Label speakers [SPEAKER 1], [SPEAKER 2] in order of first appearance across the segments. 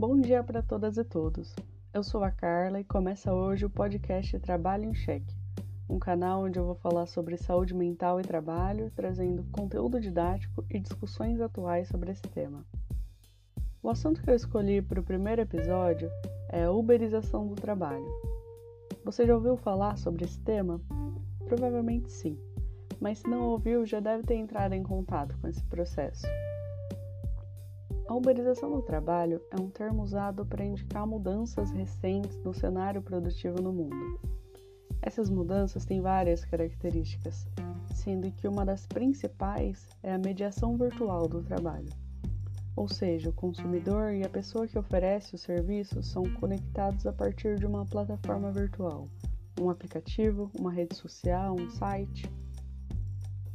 [SPEAKER 1] Bom dia para todas e todos. Eu sou a Carla e começa hoje o podcast Trabalho em Cheque, um canal onde eu vou falar sobre saúde mental e trabalho, trazendo conteúdo didático e discussões atuais sobre esse tema. O assunto que eu escolhi para o primeiro episódio é a uberização do trabalho. Você já ouviu falar sobre esse tema? Provavelmente sim, mas se não ouviu, já deve ter entrado em contato com esse processo. A uberização do trabalho é um termo usado para indicar mudanças recentes no cenário produtivo no mundo. Essas mudanças têm várias características, sendo que uma das principais é a mediação virtual do trabalho. Ou seja, o consumidor e a pessoa que oferece o serviço são conectados a partir de uma plataforma virtual, um aplicativo, uma rede social, um site.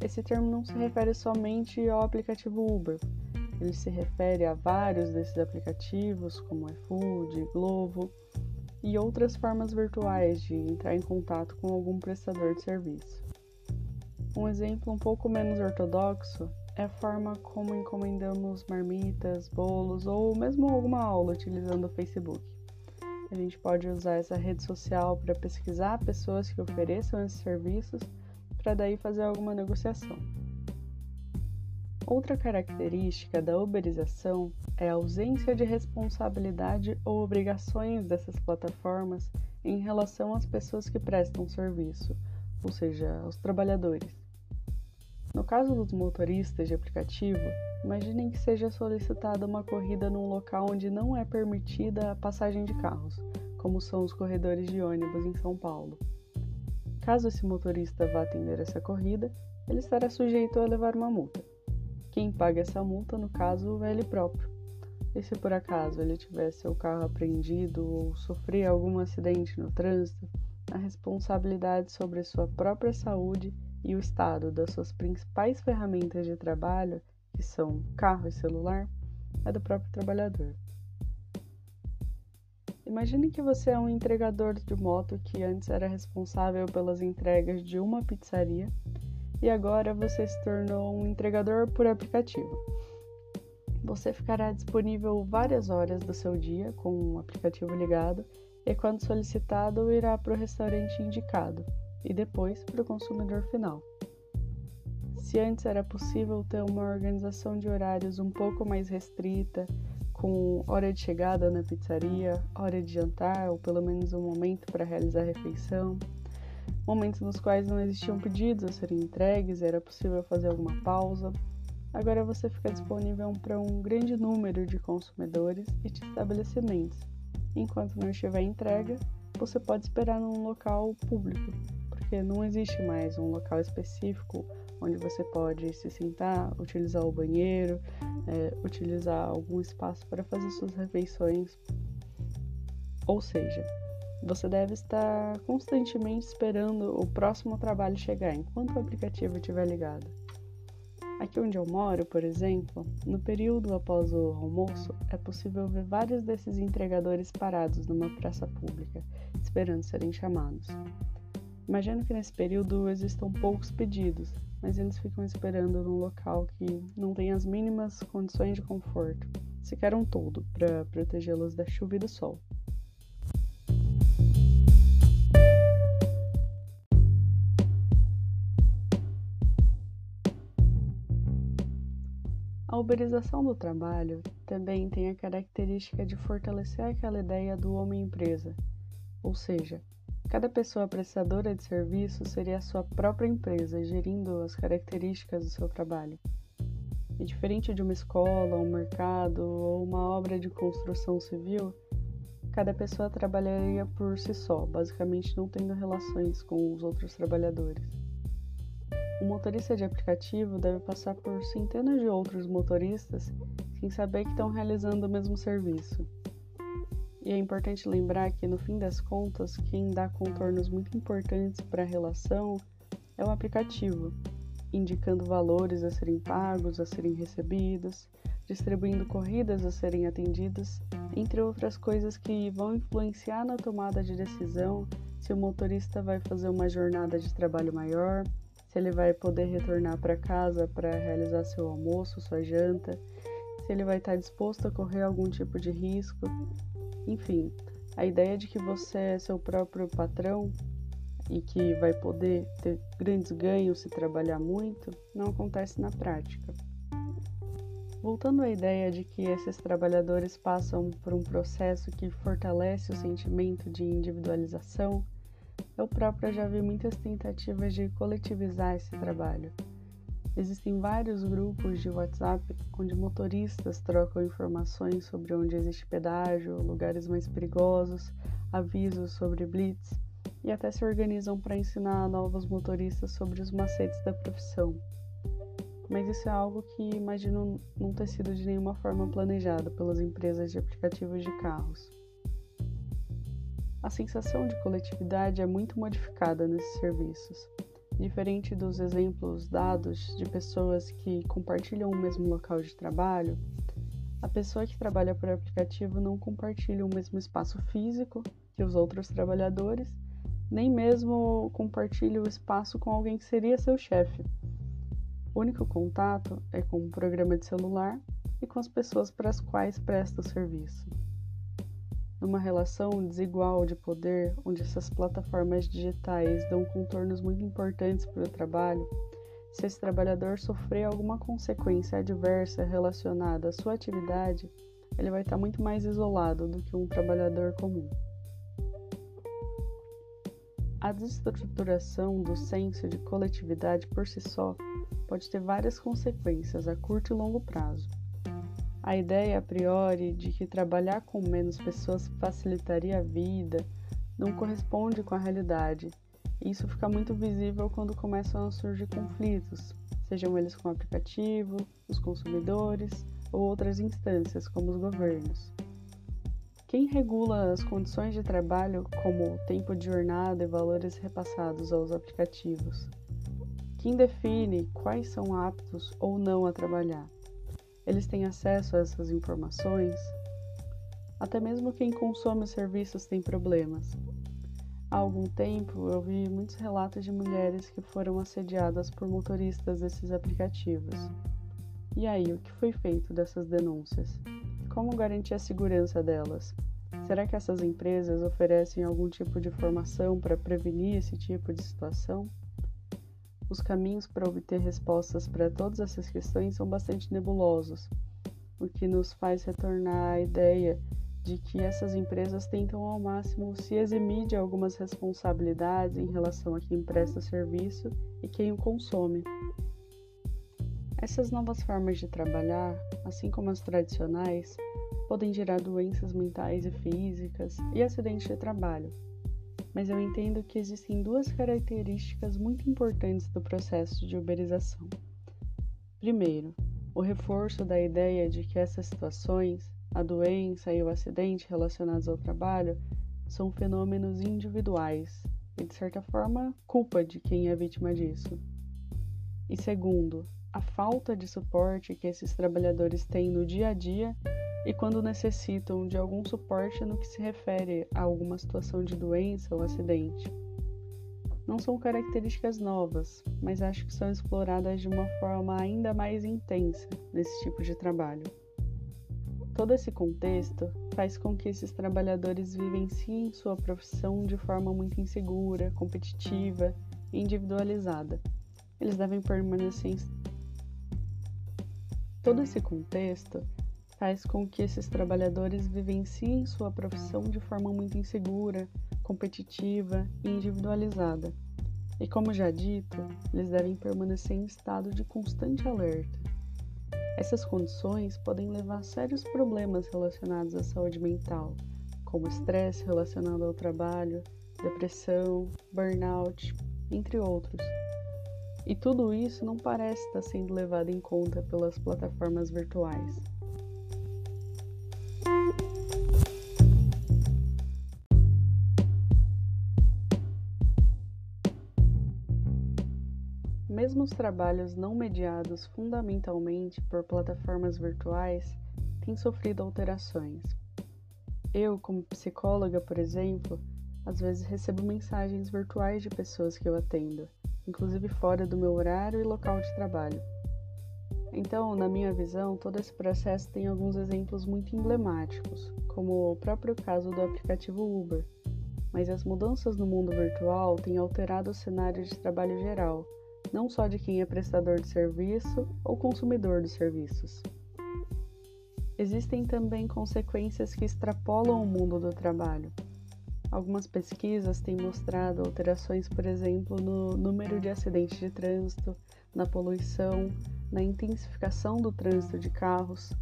[SPEAKER 1] Esse termo não se refere somente ao aplicativo Uber, ele se refere a vários desses aplicativos, como iFood, Glovo e outras formas virtuais de entrar em contato com algum prestador de serviço. Um exemplo um pouco menos ortodoxo é a forma como encomendamos marmitas, bolos ou mesmo alguma aula utilizando o Facebook. A gente pode usar essa rede social para pesquisar pessoas que ofereçam esses serviços para daí fazer alguma negociação. Outra característica da uberização é a ausência de responsabilidade ou obrigações dessas plataformas em relação às pessoas que prestam serviço, ou seja, aos trabalhadores. No caso dos motoristas de aplicativo, imaginem que seja solicitada uma corrida num local onde não é permitida a passagem de carros, como são os corredores de ônibus em São Paulo. Caso esse motorista vá atender essa corrida, ele estará sujeito a levar uma multa. Quem paga essa multa, no caso, é ele próprio. E se por acaso ele tiver seu carro apreendido ou sofrer algum acidente no trânsito, a responsabilidade sobre sua própria saúde e o estado das suas principais ferramentas de trabalho, que são carro e celular, é do próprio trabalhador. Imagine que você é um entregador de moto que antes era responsável pelas entregas de uma pizzaria e agora você se tornou um entregador por aplicativo. Você ficará disponível várias horas do seu dia com o aplicativo ligado e, quando solicitado, irá para o restaurante indicado e depois para o consumidor final. Se antes era possível ter uma organização de horários um pouco mais restrita, com hora de chegada na pizzaria, hora de jantar ou pelo menos um momento para realizar a refeição, momentos nos quais não existiam pedidos a serem entregues, era possível fazer alguma pausa. Agora você fica disponível para um grande número de consumidores e de estabelecimentos. Enquanto não estiver entrega, você pode esperar num local público, porque não existe mais um local específico onde você pode se sentar, utilizar o banheiro, é, utilizar algum espaço para fazer suas refeições. Ou seja, você deve estar constantemente esperando o próximo trabalho chegar enquanto o aplicativo estiver ligado. Aqui onde eu moro, por exemplo, no período após o almoço, é possível ver vários desses entregadores parados numa praça pública, esperando serem chamados. Imagino que nesse período existam poucos pedidos, mas eles ficam esperando num local que não tem as mínimas condições de conforto, sequer um todo, para protegê-los da chuva e do sol. A uberização do trabalho também tem a característica de fortalecer aquela ideia do homem-empresa, ou seja, cada pessoa prestadora de serviço seria a sua própria empresa, gerindo as características do seu trabalho. E diferente de uma escola, um mercado ou uma obra de construção civil, cada pessoa trabalharia por si só, basicamente não tendo relações com os outros trabalhadores. O motorista de aplicativo deve passar por centenas de outros motoristas sem saber que estão realizando o mesmo serviço. E é importante lembrar que, no fim das contas, quem dá contornos muito importantes para a relação é o aplicativo, indicando valores a serem pagos, a serem recebidos, distribuindo corridas a serem atendidas, entre outras coisas que vão influenciar na tomada de decisão se o motorista vai fazer uma jornada de trabalho maior se ele vai poder retornar para casa para realizar seu almoço, sua janta, se ele vai estar disposto a correr algum tipo de risco. Enfim, a ideia de que você é seu próprio patrão e que vai poder ter grandes ganhos se trabalhar muito não acontece na prática. Voltando à ideia de que esses trabalhadores passam por um processo que fortalece o sentimento de individualização, eu própria já vi muitas tentativas de coletivizar esse trabalho. Existem vários grupos de WhatsApp onde motoristas trocam informações sobre onde existe pedágio, lugares mais perigosos, avisos sobre blitz e até se organizam para ensinar novos motoristas sobre os macetes da profissão mas isso é algo que imagino não ter sido de nenhuma forma planejado pelas empresas de aplicativos de carros. A sensação de coletividade é muito modificada nesses serviços. Diferente dos exemplos dados de pessoas que compartilham o mesmo local de trabalho, a pessoa que trabalha por aplicativo não compartilha o mesmo espaço físico que os outros trabalhadores, nem mesmo compartilha o espaço com alguém que seria seu chefe. O único contato é com o programa de celular e com as pessoas para as quais presta o serviço. Numa relação desigual de poder, onde essas plataformas digitais dão contornos muito importantes para o trabalho, se esse trabalhador sofrer alguma consequência adversa relacionada à sua atividade, ele vai estar muito mais isolado do que um trabalhador comum. A desestruturação do senso de coletividade por si só pode ter várias consequências a curto e longo prazo. A ideia a priori de que trabalhar com menos pessoas facilitaria a vida não corresponde com a realidade. Isso fica muito visível quando começam a surgir conflitos, sejam eles com o aplicativo, os consumidores ou outras instâncias, como os governos. Quem regula as condições de trabalho, como tempo de jornada e valores repassados aos aplicativos? Quem define quais são aptos ou não a trabalhar? Eles têm acesso a essas informações? Até mesmo quem consome os serviços tem problemas. Há algum tempo eu vi muitos relatos de mulheres que foram assediadas por motoristas desses aplicativos. E aí, o que foi feito dessas denúncias? Como garantir a segurança delas? Será que essas empresas oferecem algum tipo de formação para prevenir esse tipo de situação? Os caminhos para obter respostas para todas essas questões são bastante nebulosos, o que nos faz retornar à ideia de que essas empresas tentam ao máximo se eximir de algumas responsabilidades em relação a quem presta serviço e quem o consome. Essas novas formas de trabalhar, assim como as tradicionais, podem gerar doenças mentais e físicas e acidentes de trabalho, mas eu entendo que existem duas características muito importantes do processo de uberização. Primeiro, o reforço da ideia de que essas situações, a doença e o acidente relacionados ao trabalho, são fenômenos individuais e, de certa forma, culpa de quem é vítima disso. E segundo, a falta de suporte que esses trabalhadores têm no dia a dia e quando necessitam de algum suporte no que se refere a alguma situação de doença ou acidente. Não são características novas, mas acho que são exploradas de uma forma ainda mais intensa nesse tipo de trabalho. Todo esse contexto faz com que esses trabalhadores vivenciem sua profissão de forma muito insegura, competitiva e individualizada. Eles devem permanecer. Todo esse contexto faz com que esses trabalhadores vivenciem sua profissão de forma muito insegura, competitiva e individualizada. E como já dito, eles devem permanecer em estado de constante alerta. Essas condições podem levar a sérios problemas relacionados à saúde mental, como estresse relacionado ao trabalho, depressão, burnout, entre outros. E tudo isso não parece estar sendo levado em conta pelas plataformas virtuais. Mesmo os trabalhos não mediados fundamentalmente por plataformas virtuais têm sofrido alterações. Eu, como psicóloga, por exemplo, às vezes recebo mensagens virtuais de pessoas que eu atendo, inclusive fora do meu horário e local de trabalho. Então, na minha visão, todo esse processo tem alguns exemplos muito emblemáticos, como o próprio caso do aplicativo Uber. Mas as mudanças no mundo virtual têm alterado o cenário de trabalho geral, não só de quem é prestador de serviço ou consumidor dos serviços. Existem também consequências que extrapolam o mundo do trabalho. Algumas pesquisas têm mostrado alterações, por exemplo, no número de acidentes de trânsito, na poluição, na intensificação do trânsito de carros.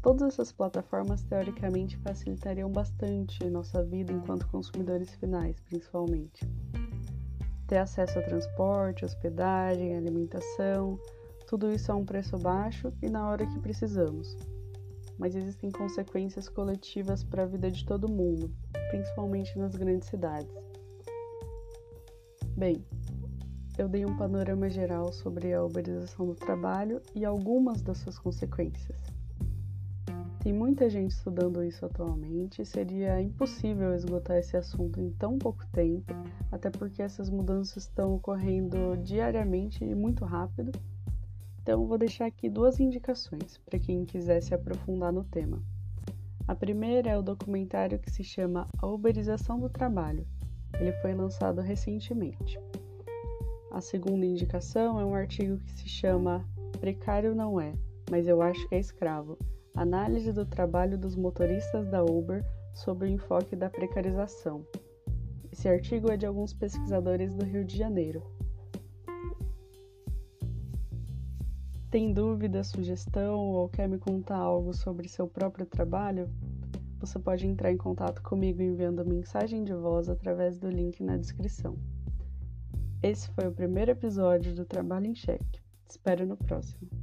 [SPEAKER 1] Todas essas plataformas teoricamente facilitariam bastante nossa vida enquanto consumidores finais, principalmente. Ter acesso a transporte, hospedagem, alimentação, tudo isso a um preço baixo e na hora que precisamos. Mas existem consequências coletivas para a vida de todo mundo, principalmente nas grandes cidades. Bem, eu dei um panorama geral sobre a uberização do trabalho e algumas das suas consequências. Tem muita gente estudando isso atualmente seria impossível esgotar esse assunto em tão pouco tempo, até porque essas mudanças estão ocorrendo diariamente e muito rápido. Então, vou deixar aqui duas indicações para quem quiser se aprofundar no tema. A primeira é o documentário que se chama A Uberização do Trabalho. Ele foi lançado recentemente. A segunda indicação é um artigo que se chama Precário não é, mas eu acho que é escravo. Análise do trabalho dos motoristas da Uber sobre o enfoque da precarização. Esse artigo é de alguns pesquisadores do Rio de Janeiro. Tem dúvida, sugestão ou quer me contar algo sobre seu próprio trabalho? Você pode entrar em contato comigo enviando mensagem de voz através do link na descrição. Esse foi o primeiro episódio do Trabalho em Cheque. Espero no próximo.